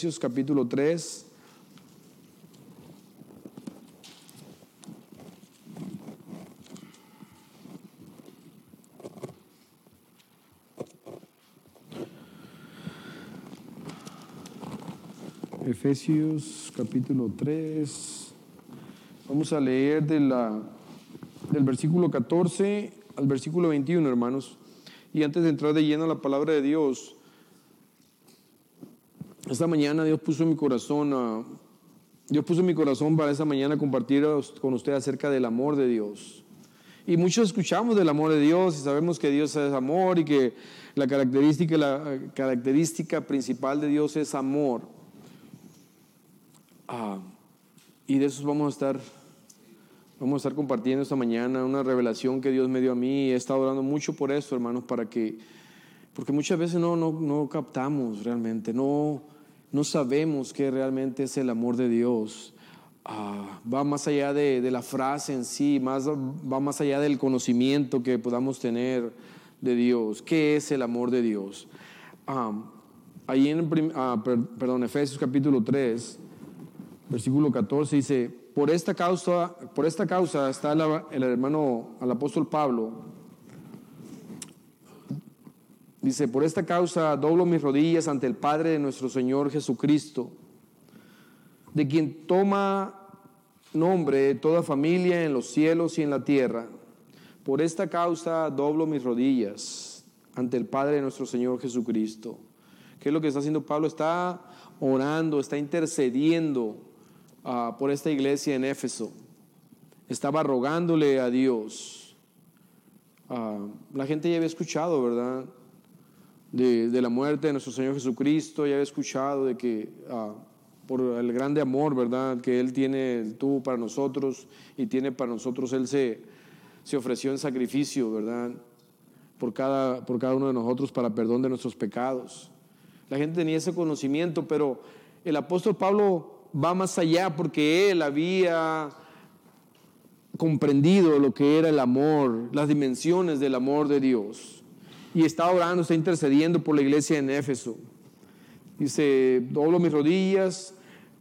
Efesios capítulo 3. Efesios capítulo 3. Vamos a leer de la, del versículo 14 al versículo 21, hermanos. Y antes de entrar de lleno a la palabra de Dios, esta mañana Dios puso mi corazón, Dios puso mi corazón para esta mañana compartir con usted acerca del amor de Dios. Y muchos escuchamos del amor de Dios y sabemos que Dios es amor y que la característica, la característica principal de Dios es amor. Ah, y de eso vamos a estar Vamos a estar compartiendo esta mañana una revelación que Dios me dio a mí. He estado orando mucho por eso, hermanos, para que, porque muchas veces no, no, no captamos realmente, no, no sabemos qué realmente es el amor de Dios. Ah, va más allá de, de, la frase en sí, más, va más allá del conocimiento que podamos tener de Dios. ¿Qué es el amor de Dios? Ah, ahí en ah, perdón, Efesios capítulo 3, versículo 14 dice, por esta causa, por esta causa está el hermano, el apóstol Pablo. Dice, por esta causa doblo mis rodillas ante el Padre de nuestro Señor Jesucristo, de quien toma nombre toda familia en los cielos y en la tierra. Por esta causa doblo mis rodillas ante el Padre de nuestro Señor Jesucristo. ¿Qué es lo que está haciendo Pablo? Está orando, está intercediendo Ah, por esta iglesia en Éfeso. Estaba rogándole a Dios. Ah, la gente ya había escuchado, ¿verdad? De, la muerte de nuestro Señor Jesucristo, ya había escuchado de que ah, por el grande amor, ¿verdad? Que Él tiene, tuvo para nosotros y tiene para nosotros, Él se, se ofreció en sacrificio, ¿verdad? Por cada, por cada uno de nosotros para perdón de nuestros pecados. La gente tenía ese conocimiento, pero el apóstol Pablo va más allá porque él había comprendido lo que era el amor, las dimensiones del amor de Dios. Y está orando, está intercediendo por la iglesia en Éfeso. Dice, doblo mis rodillas,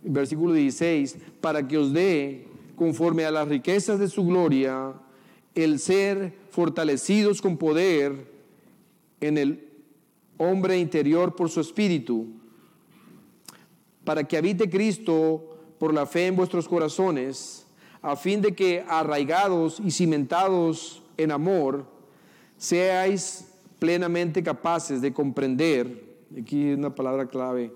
versículo 16, para que os dé, conforme a las riquezas de su gloria, el ser fortalecidos con poder en el hombre interior por su espíritu para que habite Cristo por la fe en vuestros corazones, a fin de que arraigados y cimentados en amor, seáis plenamente capaces de comprender, aquí es una palabra clave,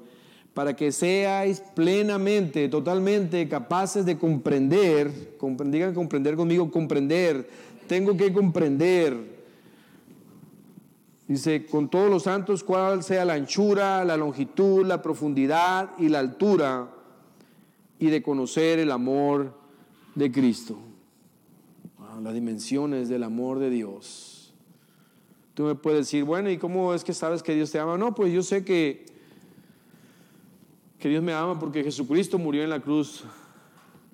para que seáis plenamente, totalmente capaces de comprender, digan comprender conmigo, comprender, tengo que comprender Dice, con todos los santos, cuál sea la anchura, la longitud, la profundidad y la altura, y de conocer el amor de Cristo. las dimensiones del amor de Dios. Tú me puedes decir, bueno, ¿y cómo es que sabes que Dios te ama? No, pues yo sé que, que Dios me ama porque Jesucristo murió en la cruz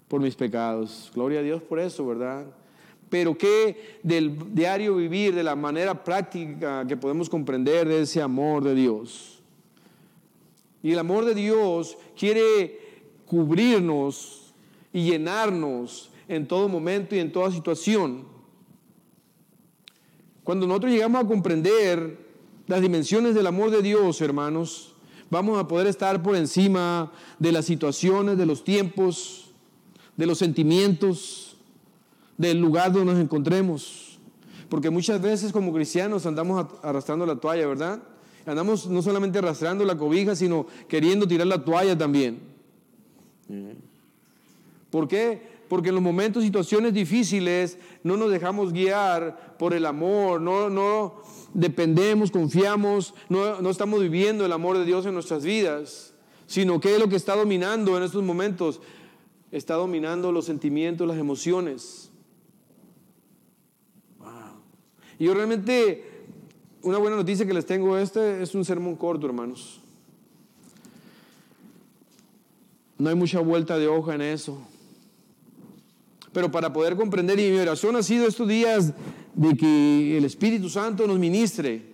por mis pecados. Gloria a Dios por eso, ¿verdad? pero qué del diario vivir, de la manera práctica que podemos comprender de ese amor de Dios. Y el amor de Dios quiere cubrirnos y llenarnos en todo momento y en toda situación. Cuando nosotros llegamos a comprender las dimensiones del amor de Dios, hermanos, vamos a poder estar por encima de las situaciones, de los tiempos, de los sentimientos, del lugar donde nos encontremos. Porque muchas veces como cristianos andamos arrastrando la toalla, ¿verdad? Andamos no solamente arrastrando la cobija, sino queriendo tirar la toalla también. ¿Por qué? Porque en los momentos, situaciones difíciles, no nos dejamos guiar por el amor, no, no dependemos, confiamos, no, no estamos viviendo el amor de Dios en nuestras vidas, sino que es lo que está dominando en estos momentos. Está dominando los sentimientos, las emociones. Y yo realmente, una buena noticia que les tengo, este es un sermón corto, hermanos. No hay mucha vuelta de hoja en eso. Pero para poder comprender, y mi oración ha sido estos días de que el Espíritu Santo nos ministre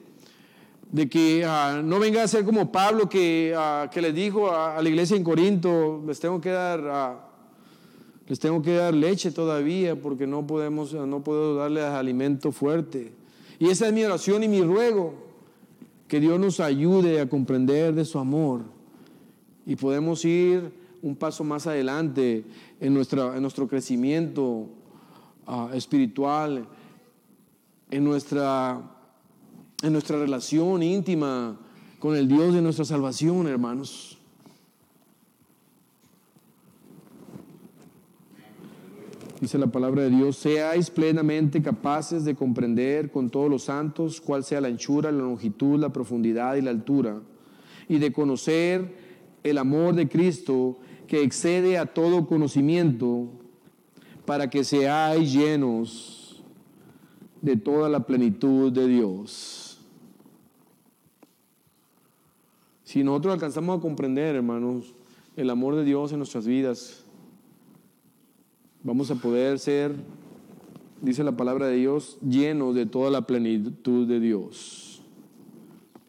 de que ah, no venga a ser como Pablo que, ah, que le dijo a, la iglesia en Corinto, les tengo que dar, ah, les tengo que dar leche todavía porque no podemos, no puedo darle alimento fuerte. Y esa es mi oración y mi ruego, que Dios nos ayude a comprender de su amor y podemos ir un paso más adelante en, nuestra, en nuestro crecimiento espiritual, en nuestra en nuestra relación íntima con el Dios de nuestra salvación, hermanos. Dice la palabra de Dios, seáis plenamente capaces de comprender con todos los santos cuál sea la anchura, la longitud, la profundidad y la altura, y de conocer el amor de Cristo que excede a todo conocimiento, para que seáis llenos de toda la plenitud de Dios. Si nosotros alcanzamos a comprender, hermanos, el amor de Dios en nuestras vidas, vamos a poder ser, dice la palabra de Dios, llenos de toda la plenitud de Dios.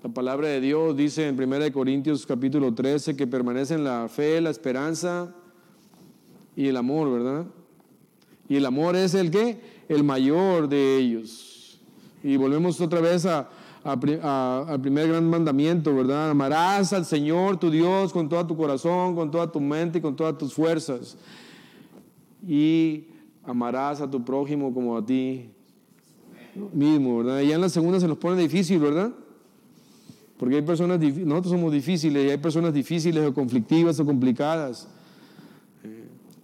La palabra de Dios dice en 1 Corintios capítulo 13 que permanecen la fe, la esperanza y el amor, ¿verdad? Y el amor es el que? El mayor de ellos. Y volvemos otra vez al primer gran mandamiento, ¿verdad? Amarás al Señor tu Dios con todo tu corazón, con toda tu mente y con todas tus fuerzas. Y amarás a tu prójimo como a ti mismo, ¿verdad? Y ya en la segunda se nos pone difícil, ¿verdad? Porque hay personas, nosotros somos difíciles y hay personas difíciles o conflictivas o complicadas.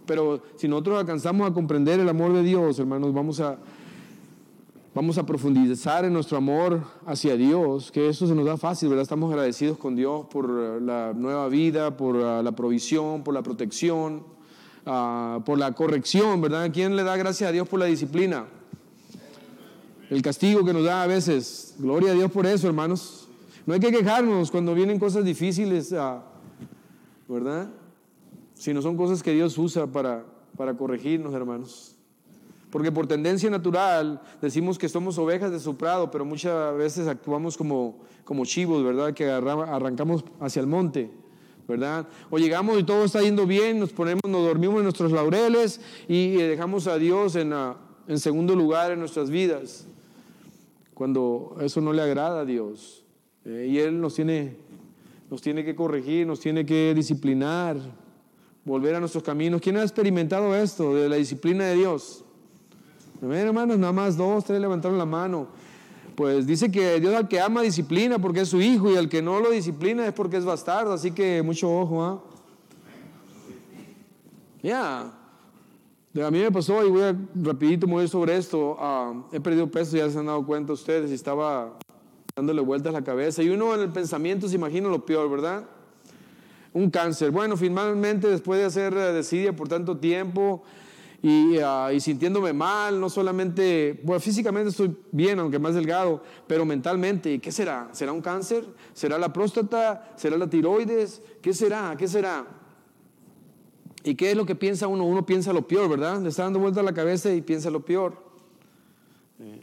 Pero si nosotros alcanzamos a comprender el amor de Dios, hermanos, vamos a, Vamos a profundizar en nuestro amor hacia Dios, que eso se nos da fácil, ¿verdad? Estamos agradecidos con Dios por eh, la nueva vida, por eh, la provisión, por la protección, ah, por la corrección, ¿verdad? ¿Quién le da gracias a Dios por la disciplina? El castigo que nos da a veces. Gloria a Dios por eso, hermanos. No hay que quejarnos cuando vienen cosas difíciles, ah, ¿verdad? Si no son cosas que Dios usa para, para corregirnos, hermanos. Porque por tendencia natural decimos que somos ovejas de su prado, pero muchas veces actuamos como, como chivos, ¿verdad? Que arrancamos hacia el monte, ¿verdad? O llegamos y todo está yendo bien, nos ponemos, nos dormimos en nuestros laureles y dejamos a Dios en, en segundo lugar en nuestras vidas. Cuando eso no le agrada a Dios. Eh, y Él nos tiene, nos tiene que corregir, nos tiene que disciplinar, volver a nuestros caminos. ¿Quién ha experimentado esto de la disciplina de Dios? hermanos, nada más dos, tres levantaron la mano. Pues dice que Dios al que ama disciplina porque es su hijo y al que no lo disciplina es porque es bastardo, así que mucho ojo, ¿ah? Ya. A mí me pasó, y voy a rapidito mover sobre esto, ah, he perdido peso, ya se han dado cuenta ustedes, y estaba dándole vueltas la cabeza, y uno en el pensamiento se imagina lo peor, ¿verdad? Un cáncer. Bueno, finalmente después de hacer eh, desidia por tanto tiempo, Ah, y, sintiéndome mal, no solamente, bueno, físicamente estoy bien, aunque más delgado, pero mentalmente, ¿qué será? ¿Será un cáncer? ¿Será la próstata? ¿Será la tiroides? ¿Qué será? ¿Qué será? ¿Y qué es lo que piensa uno? Uno piensa lo peor, ¿verdad? Le está dando vuelta a la cabeza y piensa lo peor. Eh,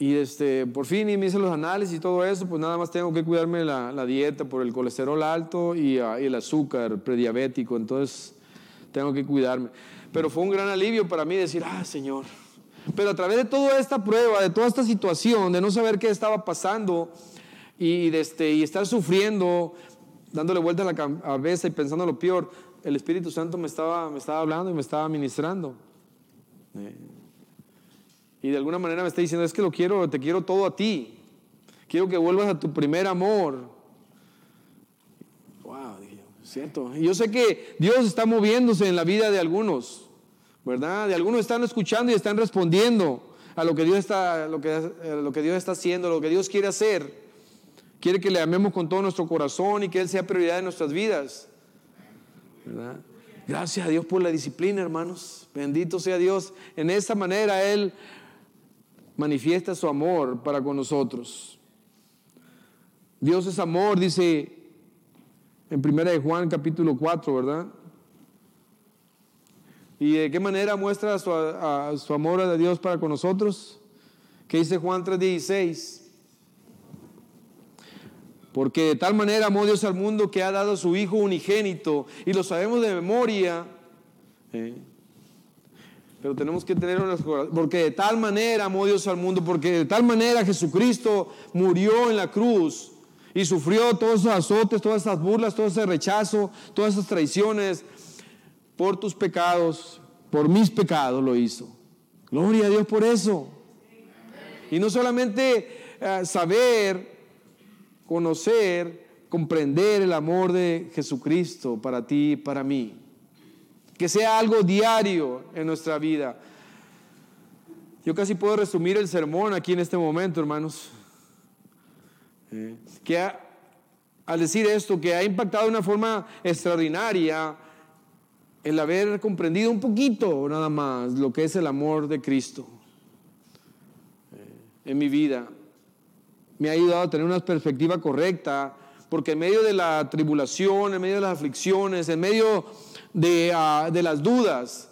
y este, por fin y me hice los análisis y todo eso, pues nada más tengo que cuidarme la, la dieta por el colesterol alto y, ah, y el azúcar prediabético, entonces tengo que cuidarme. Pero fue un gran alivio para mí decir, ah, Señor. Pero a través de toda esta prueba, de toda esta situación, de no saber qué estaba pasando y, de este, y estar sufriendo, dándole vuelta a la cabeza y pensando lo peor, el Espíritu Santo me estaba, me estaba hablando y me estaba ministrando. Eh, y de alguna manera me está diciendo, es que lo quiero, te quiero todo a ti. Quiero que vuelvas a tu primer amor. ¿cierto? Y yo sé que Dios está moviéndose en la vida de algunos, ¿verdad? De algunos están escuchando y están respondiendo a lo que Dios está, lo que, lo que Dios está haciendo, lo que Dios quiere hacer. Quiere que le amemos con todo nuestro corazón y que Él sea prioridad en nuestras vidas. ¿verdad? Gracias a Dios por la disciplina, hermanos. Bendito sea Dios. En esta manera Él manifiesta su amor para con nosotros. Dios es amor, dice en primera de Juan capítulo 4, ¿verdad? ¿Y de qué manera muestra su, su amor a Dios para con nosotros? ¿Qué dice Juan 3:16? Porque de tal manera amó Dios al mundo que ha dado a su Hijo unigénito, y lo sabemos de memoria. ¿eh? Pero tenemos que tener unas porque de tal manera amó Dios al mundo, porque de tal manera Jesucristo murió en la cruz y sufrió todos esos azotes, todas esas burlas, todo ese rechazo, todas esas traiciones por tus pecados, por mis pecados lo hizo. Gloria a Dios por eso. Y no solamente eh, saber, conocer, comprender el amor de Jesucristo para ti y para mí. Que sea algo diario en nuestra vida. Yo casi puedo resumir el sermón aquí en este momento, hermanos. Eh, que al decir esto, que ha impactado de una forma extraordinaria el haber comprendido un poquito nada más lo que es el amor de Cristo en mi vida. Me ha ayudado a tener una perspectiva correcta, porque en medio de la tribulación, en medio de las aflicciones, en medio de, ah, de las dudas,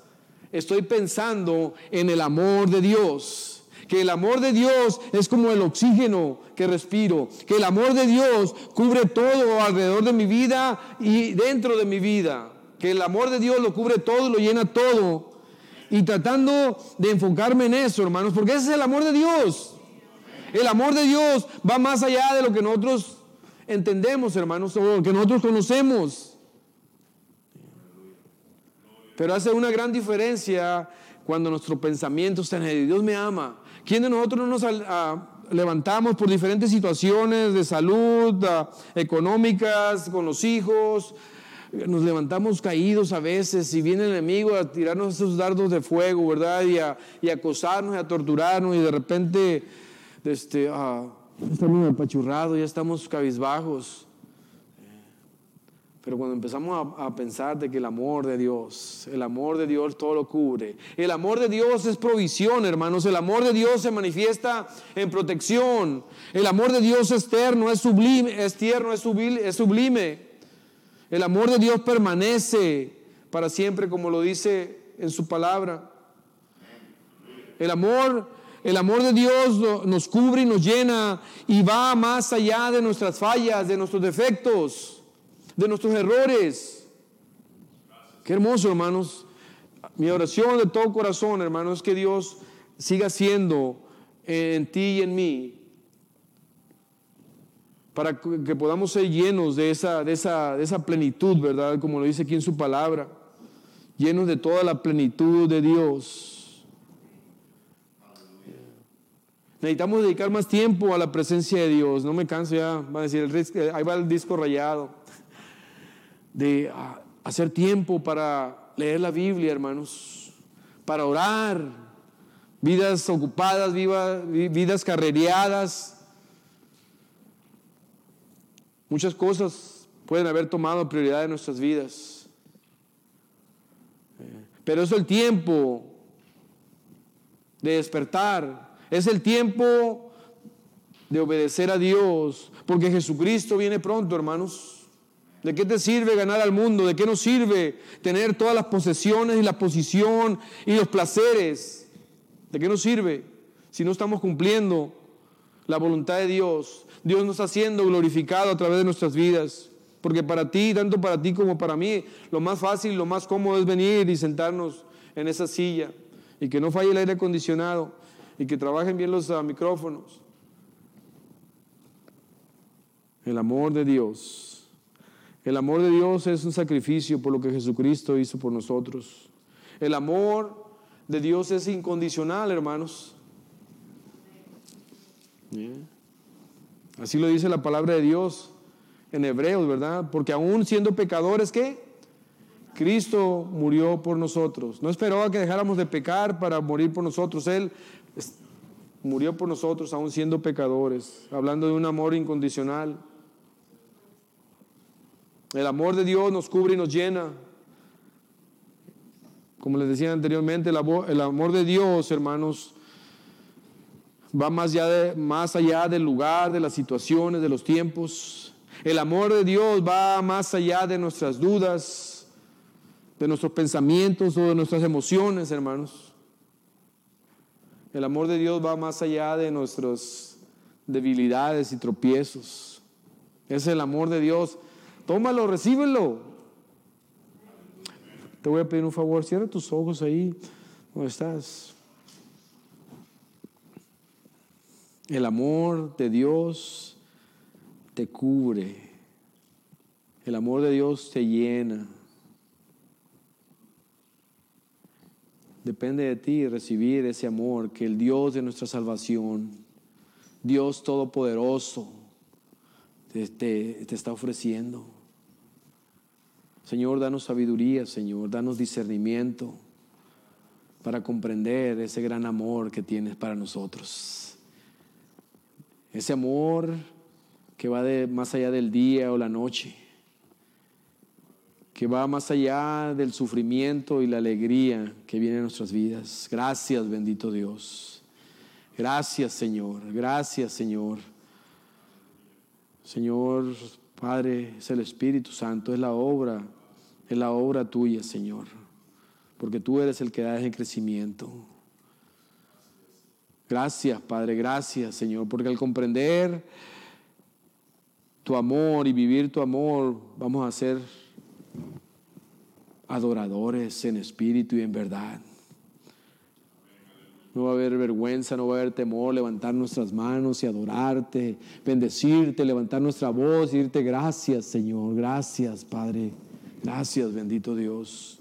estoy pensando en el amor de Dios que el amor de Dios es como el oxígeno que respiro, que el amor de Dios cubre todo alrededor de mi vida y dentro de mi vida, que el amor de Dios lo cubre todo, lo llena todo. Y tratando de enfocarme en eso, hermanos, porque ese es el amor de Dios. El amor de Dios va más allá de lo que nosotros entendemos, hermanos, o lo que nosotros conocemos. Pero hace una gran diferencia cuando nuestro pensamiento está en. Dios me ama. ¿Quién de nosotros no nos levantamos por diferentes situaciones de salud, económicas, con los hijos? Nos levantamos caídos a veces y viene el enemigo a tirarnos esos dardos de fuego, ¿verdad? Y a, y acosarnos y a torturarnos y de repente este, ah, estamos apachurrados, ya estamos cabizbajos. Pero cuando empezamos a, pensar de que el amor de Dios, el amor de Dios todo lo cubre. El amor de Dios es provisión, hermanos. El amor de Dios se manifiesta en protección. El amor de Dios es tierno, es sublime, es tierno, es sublime. Es sublime. El amor de Dios permanece para siempre, como lo dice en su palabra. El amor el amor de Dios nos cubre y nos llena y va más allá de nuestras fallas, de nuestros defectos, de nuestros errores. Qué hermoso, hermanos. Mi oración de todo corazón, hermanos, es que Dios siga siendo en ti y en mí para que podamos ser llenos de esa, de esa, de esa plenitud, ¿verdad? Como lo dice aquí en su palabra, llenos de toda la plenitud de Dios. Necesitamos dedicar más tiempo a la presencia de Dios. No me canso ya, va a decir, el, ahí va el disco rayado. De ah, hacer tiempo para leer la Biblia, hermanos. Para orar. Vidas ocupadas, vidas carrereadas. Muchas cosas pueden haber tomado prioridad en nuestras vidas. Eh, pero es el tiempo de despertar es el tiempo de obedecer a Dios, porque Jesucristo viene pronto, hermanos. ¿De qué te sirve ganar al mundo? ¿De qué nos sirve tener todas las posesiones y la posición y los placeres? ¿De qué nos sirve si no estamos cumpliendo la voluntad de Dios? Dios nos está haciendo glorificado a través de nuestras vidas. Porque para ti, tanto para ti como para mí, lo más fácil, lo más cómodo es venir y sentarnos en esa silla y que no falle el aire acondicionado y que trabajen bien los ah, micrófonos. El amor de Dios. El amor de Dios es un sacrificio por lo que Jesucristo hizo por nosotros. El amor de Dios es incondicional, hermanos. Así lo dice la palabra de Dios en Hebreos, ¿verdad? Porque aún siendo pecadores, ¿qué? Cristo murió por nosotros. No esperó a que dejáramos de pecar para morir por nosotros. Él murió por nosotros aún siendo pecadores, hablando de un amor incondicional. El amor de Dios nos cubre y nos llena. Como les decía anteriormente, el amor, de Dios, hermanos, va más allá, más allá del lugar, de las situaciones, de los tiempos. El amor de Dios va más allá de nuestras dudas, de nuestros pensamientos o de nuestras emociones, hermanos. El amor de Dios va más allá de nuestras debilidades y tropiezos. Es el amor de Dios. Tómalo, recíbelo. Te voy a pedir un favor, cierra tus ojos ahí donde estás. El amor de Dios te cubre. El amor de Dios te llena. Depende de ti recibir ese amor que el Dios de nuestra salvación, Dios Todopoderoso, te, te, está ofreciendo. Señor, danos sabiduría, Señor, danos discernimiento para comprender ese gran amor que tienes para nosotros. Ese amor que va de, más allá del día o la noche, que va más allá del sufrimiento y la alegría que viene en nuestras vidas. Gracias, bendito Dios. Gracias, Señor. Gracias, Señor. Señor, Padre, es el Espíritu Santo, es la obra, es la obra tuya, Señor, porque tú eres el que da ese crecimiento. Gracias, Padre, gracias, Señor, porque al comprender tu amor y vivir tu amor, vamos a ser adoradores en espíritu y en verdad. No va a haber vergüenza, no va a haber temor, levantar nuestras manos y adorarte, bendecirte, levantar nuestra voz y decirte gracias, Señor, gracias, Padre, gracias, bendito Dios.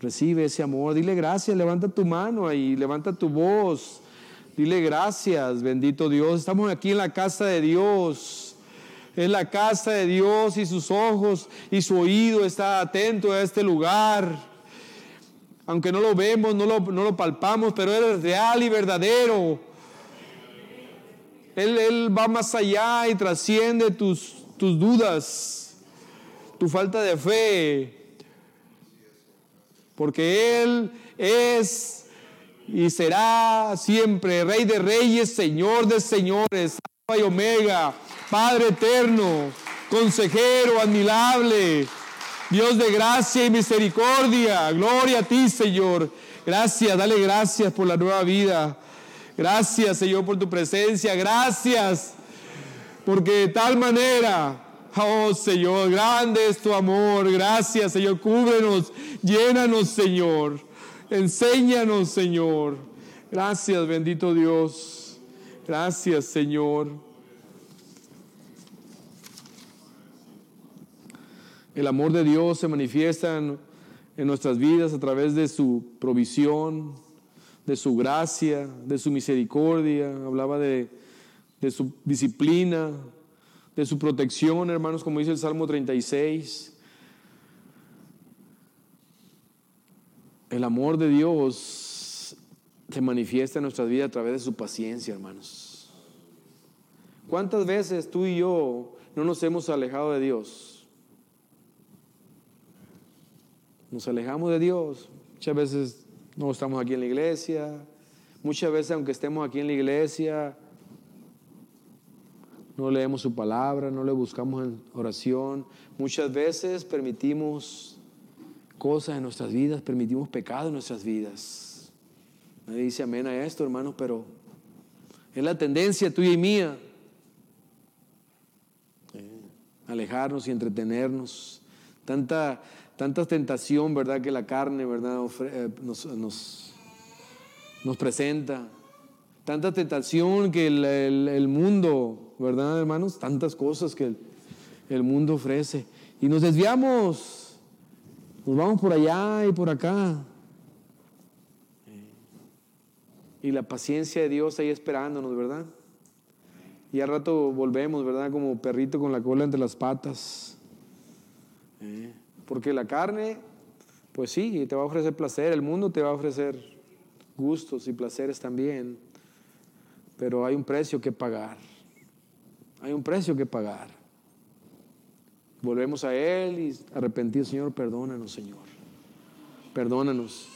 Recibe ese amor, dile gracias, levanta tu mano ahí, levanta tu voz, dile gracias, bendito Dios. Estamos aquí en la casa de Dios. Es la casa de Dios y sus ojos y su oído está atento a este lugar aunque no lo vemos, no lo, palpamos, pero Él es real y verdadero. Él, va más allá y trasciende tus, tus dudas, tu falta de fe, porque Él es y será siempre Rey de Reyes, Señor de Señores, Alfa y Omega, Padre eterno, consejero admirable Dios de gracia y misericordia. Gloria a ti, Señor. Gracias, dale gracias por la nueva vida. Gracias, Señor, por tu presencia. Gracias, porque de tal manera, oh Señor, grande es tu amor. Gracias, Señor. Cúbrenos, llénanos, Señor. Enséñanos, Señor. Gracias, bendito Dios. Gracias, Señor. El amor de Dios se manifiesta en, nuestras vidas a través de su provisión, de su gracia, de su misericordia. Hablaba de, de su disciplina, de su protección, hermanos, como dice el Salmo 36. El amor de Dios se manifiesta en nuestras vidas a través de su paciencia, hermanos. ¿Cuántas veces tú y yo no nos hemos alejado de Dios? nos alejamos de Dios. Muchas veces no estamos aquí en la iglesia. Muchas veces, aunque estemos aquí en la iglesia, no leemos su palabra, no le buscamos en oración. Muchas veces permitimos cosas en nuestras vidas, permitimos pecado en nuestras vidas. Nadie dice amén a esto, hermano, pero es la tendencia tuya y mía. Alejarnos y entretenernos. Tanta, tanta tentación, ¿verdad? Que la carne, ¿verdad? Eh, nos, nos, presenta. Tanta tentación que el, mundo, ¿verdad, hermanos? Tantas cosas que el, mundo ofrece. Y nos desviamos. Nos vamos por allá y por acá. Y la paciencia de Dios ahí esperándonos, ¿verdad? Y al rato volvemos, ¿verdad? Como perrito con la cola entre las patas. Porque la carne, pues sí, te va a ofrecer placer, el mundo te va a ofrecer gustos y placeres también, pero hay un precio que pagar, hay un precio que pagar. Volvemos a Él y arrepentido, Señor, perdónanos, Señor, perdónanos.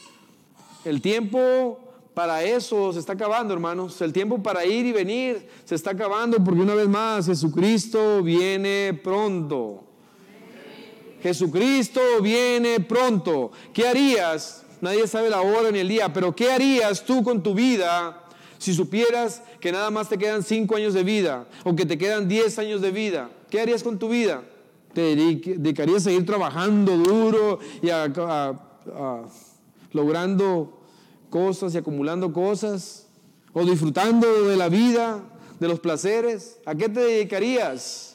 El tiempo para eso se está acabando, hermanos. El tiempo para ir y venir se está acabando porque una vez más Jesucristo viene pronto. Jesucristo viene pronto. ¿Qué harías? Nadie sabe la hora ni el día, pero ¿qué harías tú con tu vida Si supieras que nada más te quedan cinco años de vida o que te quedan diez años de vida, ¿qué harías con tu vida? ¿Te dedicarías a seguir trabajando duro y logrando cosas y acumulando cosas? ¿O disfrutando de la vida, de los placeres? ¿A qué te dedicarías?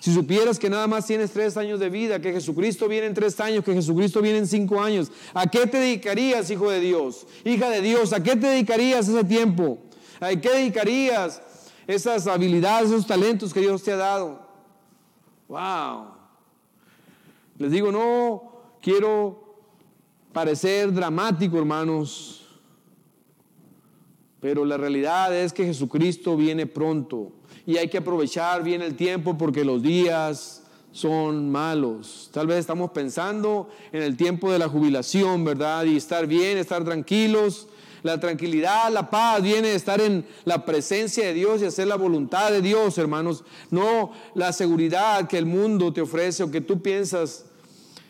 Si supieras que nada más tienes tres años de vida, que Jesucristo viene en tres años, que Jesucristo viene en cinco años, ¿a qué te dedicarías, hijo de Dios? Hija de Dios, ¿a qué te dedicarías ese tiempo? ¿A qué dedicarías esas habilidades, esos talentos que Dios te ha dado? ¡Wow! Les digo, no quiero parecer dramático, hermanos, pero la realidad es que Jesucristo viene pronto y hay que aprovechar bien el tiempo porque los días son malos. Tal vez estamos pensando en el tiempo de la jubilación, ¿verdad? Y estar bien, estar tranquilos. La tranquilidad, la paz viene de estar en la presencia de Dios y hacer la voluntad de Dios, hermanos. No la seguridad que el mundo te ofrece o que tú piensas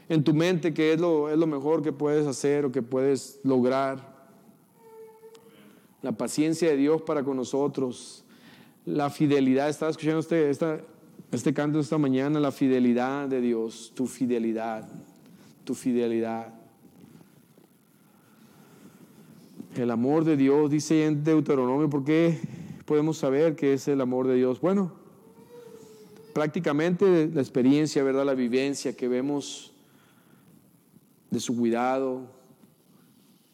en tu mente que es lo, es lo mejor que puedes hacer o que puedes lograr. La paciencia de Dios para con nosotros la fidelidad, estaba escuchando este, este canto esta mañana, la fidelidad de Dios, tu fidelidad, tu fidelidad. El amor de Dios, dice en Deuteronomio, ¿por qué podemos saber que es el amor de Dios? Bueno, prácticamente la experiencia, ¿verdad? La vivencia que vemos de su cuidado,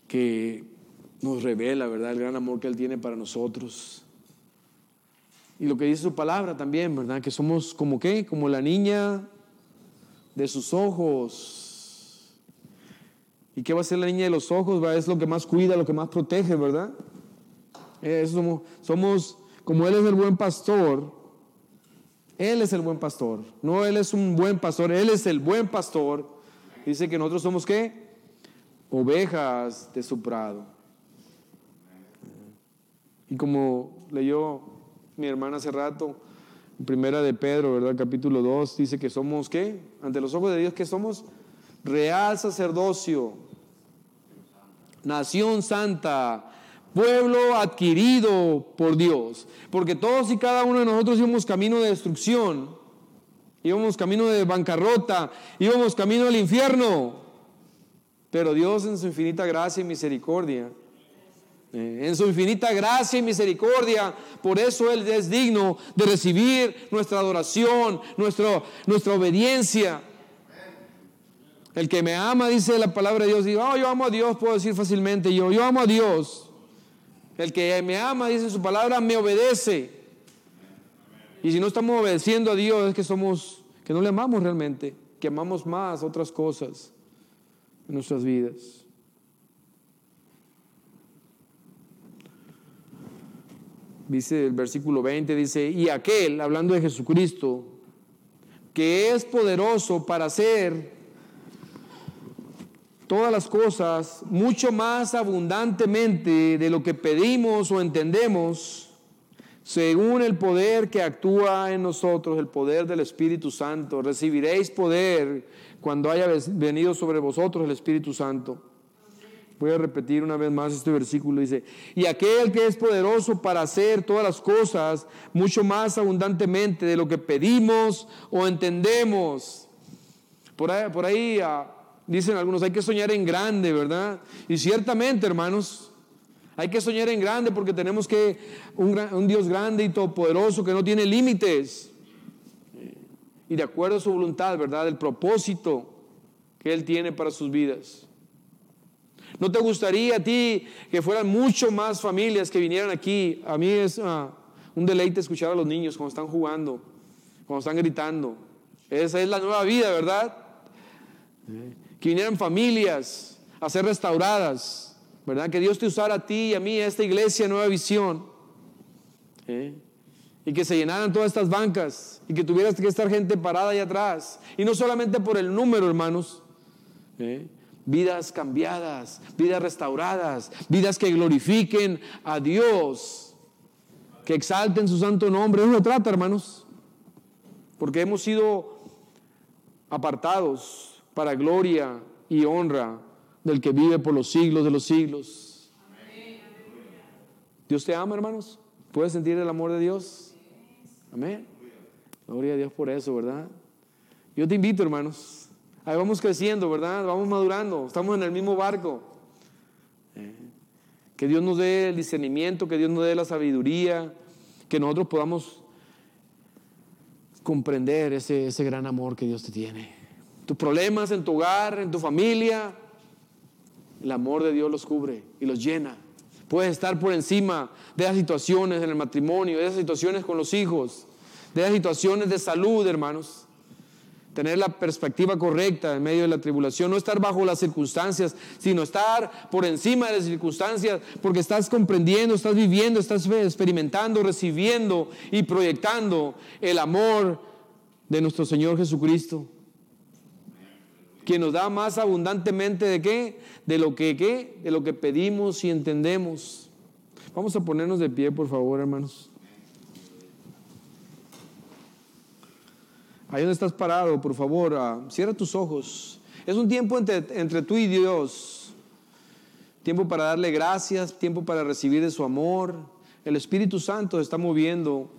que nos revela, ¿verdad? El gran amor que Él tiene para nosotros. Y lo que dice su palabra también, ¿verdad? Que somos como qué? Como la niña de sus ojos. ¿Y qué va a ser la niña de los ojos? Es lo que más cuida, lo que más protege, ¿verdad? somos, somos, como Él es el buen pastor, Él es el buen pastor. No Él es un buen pastor, Él es el buen pastor. Dice que nosotros somos qué? Ovejas de su prado. Y como leyó mi hermana hace rato, primera de Pedro, ¿verdad? Capítulo 2, dice que somos, ¿qué? Ante los ojos de Dios, que somos? Real sacerdocio, nación santa, pueblo adquirido por Dios. Porque todos y cada uno de nosotros íbamos camino de destrucción, íbamos camino de bancarrota, íbamos camino al infierno. Pero Dios en su infinita gracia y misericordia, en su infinita gracia y misericordia. Por eso Él es digno de recibir nuestra adoración, nuestra obediencia. El que me ama, dice la palabra de Dios, digo, oh, yo amo a Dios, puedo decir fácilmente yo, yo amo a Dios. El que me ama, dice su palabra, me obedece. Y si no estamos obedeciendo a Dios, es que somos, que no le amamos realmente, que amamos más otras cosas en nuestras vidas. Dice el versículo 20, dice, y aquel, hablando de Jesucristo, que es poderoso para hacer todas las cosas mucho más abundantemente de lo que pedimos o entendemos, según el poder que actúa en nosotros, el poder del Espíritu Santo. Recibiréis poder cuando haya venido sobre vosotros el Espíritu Santo. Voy a repetir una vez más este versículo. Dice, y aquel que es poderoso para hacer todas las cosas mucho más abundantemente de lo que pedimos o entendemos. Por ahí, ah, dicen algunos, hay que soñar en grande, ¿verdad? Y ciertamente, hermanos, hay que soñar en grande porque tenemos que un, un Dios grande y todopoderoso que no tiene límites. Y de acuerdo a su voluntad, ¿verdad? El propósito que Él tiene para sus vidas. ¿No te gustaría a ti que fueran mucho más familias que vinieran aquí? A mí es ah, un deleite escuchar a los niños cuando están jugando, cuando están gritando. Esa es la nueva vida, ¿verdad? Que vinieran familias a ser restauradas, ¿verdad? Que Dios te usara a ti y a mí, a esta iglesia, nueva visión. ¿eh? Y que se llenaran todas estas bancas y que tuvieras que estar gente parada ahí atrás. Y no solamente por el número, hermanos. ¿eh? Vidas cambiadas, vidas restauradas, vidas que glorifiquen a Dios, que exalten su santo nombre. Eso se trata, hermanos, porque hemos sido apartados para gloria y honra del que vive por los siglos de los siglos. Dios te ama, hermanos. ¿Puedes sentir el amor de Dios? Amén. Gloria a Dios por eso, ¿verdad? Yo te invito, hermanos. Ahí vamos creciendo, ¿verdad? Vamos madurando. Estamos en el mismo barco. Eh, que Dios nos dé el discernimiento, que Dios nos dé la sabiduría, que nosotros podamos comprender ese, ese gran amor que Dios te tiene. Tus problemas en tu hogar, en tu familia, el amor de Dios los cubre y los llena. Puedes estar por encima de las situaciones en el matrimonio, de esas situaciones con los hijos, de las situaciones de salud, hermanos tener la perspectiva correcta en medio de la tribulación, no estar bajo las circunstancias, sino estar por encima de las circunstancias, porque estás comprendiendo, estás viviendo, estás experimentando, recibiendo y proyectando el amor de nuestro Señor Jesucristo, quien nos da más abundantemente de qué, de lo que qué, de lo que pedimos y entendemos. Vamos a ponernos de pie, por favor, hermanos. Ahí donde estás parado, por favor, ah, cierra tus ojos. Es un tiempo entre, entre tú y Dios. Tiempo para darle gracias, tiempo para recibir de su amor. El Espíritu Santo está moviendo